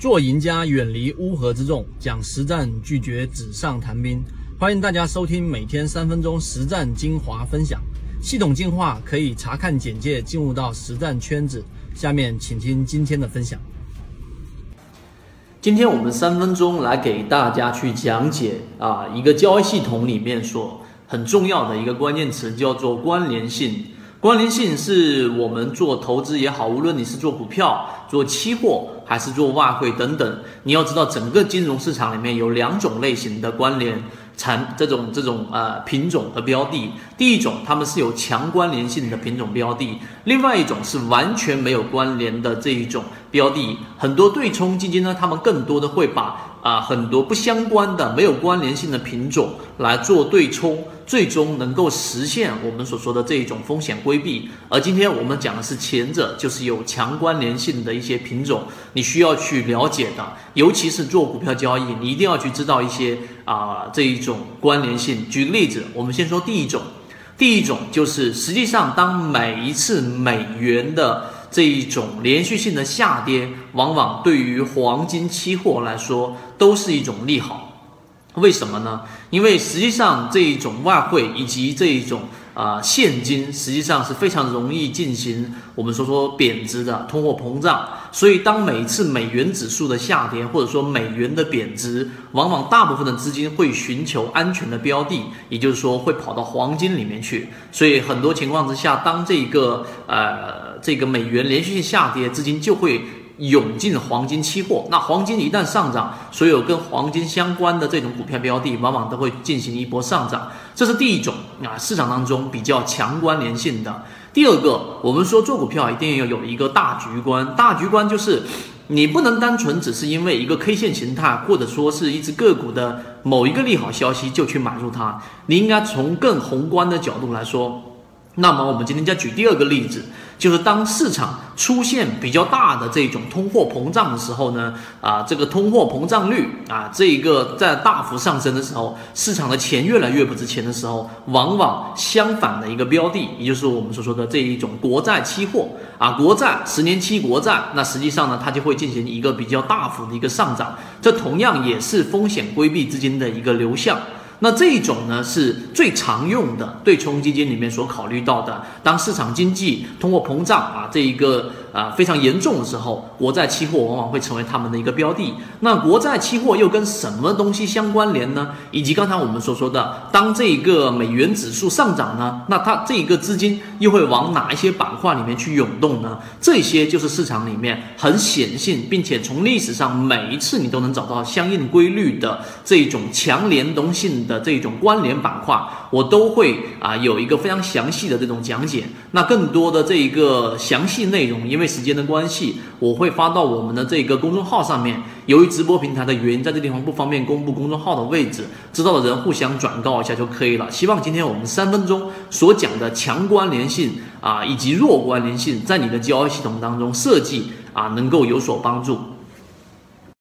做赢家，远离乌合之众，讲实战，拒绝纸上谈兵。欢迎大家收听每天三分钟实战精华分享，系统进化可以查看简介进入到实战圈子。下面请听今天的分享。今天我们三分钟来给大家去讲解啊，一个交易系统里面所很重要的一个关键词叫做关联性。关联性是我们做投资也好，无论你是做股票、做期货还是做外汇等等，你要知道整个金融市场里面有两种类型的关联产这种这种呃品种的标的。第一种，它们是有强关联性的品种标的；另外一种是完全没有关联的这一种标的。很多对冲基金呢，他们更多的会把。啊，很多不相关的、没有关联性的品种来做对冲，最终能够实现我们所说的这一种风险规避。而今天我们讲的是前者，就是有强关联性的一些品种，你需要去了解的，尤其是做股票交易，你一定要去知道一些啊这一种关联性。举个例子，我们先说第一种，第一种就是实际上当每一次美元的。这一种连续性的下跌，往往对于黄金期货来说都是一种利好。为什么呢？因为实际上这一种外汇以及这一种。啊，现金实际上是非常容易进行我们说说贬值的通货膨胀，所以当每次美元指数的下跌，或者说美元的贬值，往往大部分的资金会寻求安全的标的，也就是说会跑到黄金里面去。所以很多情况之下，当这个呃这个美元连续性下跌，资金就会。涌进黄金期货，那黄金一旦上涨，所有跟黄金相关的这种股票标的，往往都会进行一波上涨。这是第一种啊，市场当中比较强关联性的。第二个，我们说做股票一定要有一个大局观，大局观就是你不能单纯只是因为一个 K 线形态，或者说是一只个股的某一个利好消息就去买入它，你应该从更宏观的角度来说。那么我们今天再举第二个例子，就是当市场出现比较大的这种通货膨胀的时候呢，啊，这个通货膨胀率啊，这一个在大幅上升的时候，市场的钱越来越不值钱的时候，往往相反的一个标的，也就是我们所说的这一种国债期货啊，国债十年期国债，那实际上呢，它就会进行一个比较大幅的一个上涨，这同样也是风险规避资金的一个流向。那这一种呢，是最常用的对冲基金里面所考虑到的。当市场经济通货膨胀啊，这一个。啊，非常严重的时候，国债期货往往会成为他们的一个标的。那国债期货又跟什么东西相关联呢？以及刚才我们所说的，当这个美元指数上涨呢，那它这个资金又会往哪一些板块里面去涌动呢？这些就是市场里面很显性，并且从历史上每一次你都能找到相应规律的这种强联动性的这种关联板块，我都会啊有一个非常详细的这种讲解。那更多的这一个详细内容，因因为时间的关系，我会发到我们的这个公众号上面。由于直播平台的原因，在这地方不方便公布公众号的位置，知道的人互相转告一下就可以了。希望今天我们三分钟所讲的强关联性啊，以及弱关联性，在你的交易系统当中设计啊，能够有所帮助。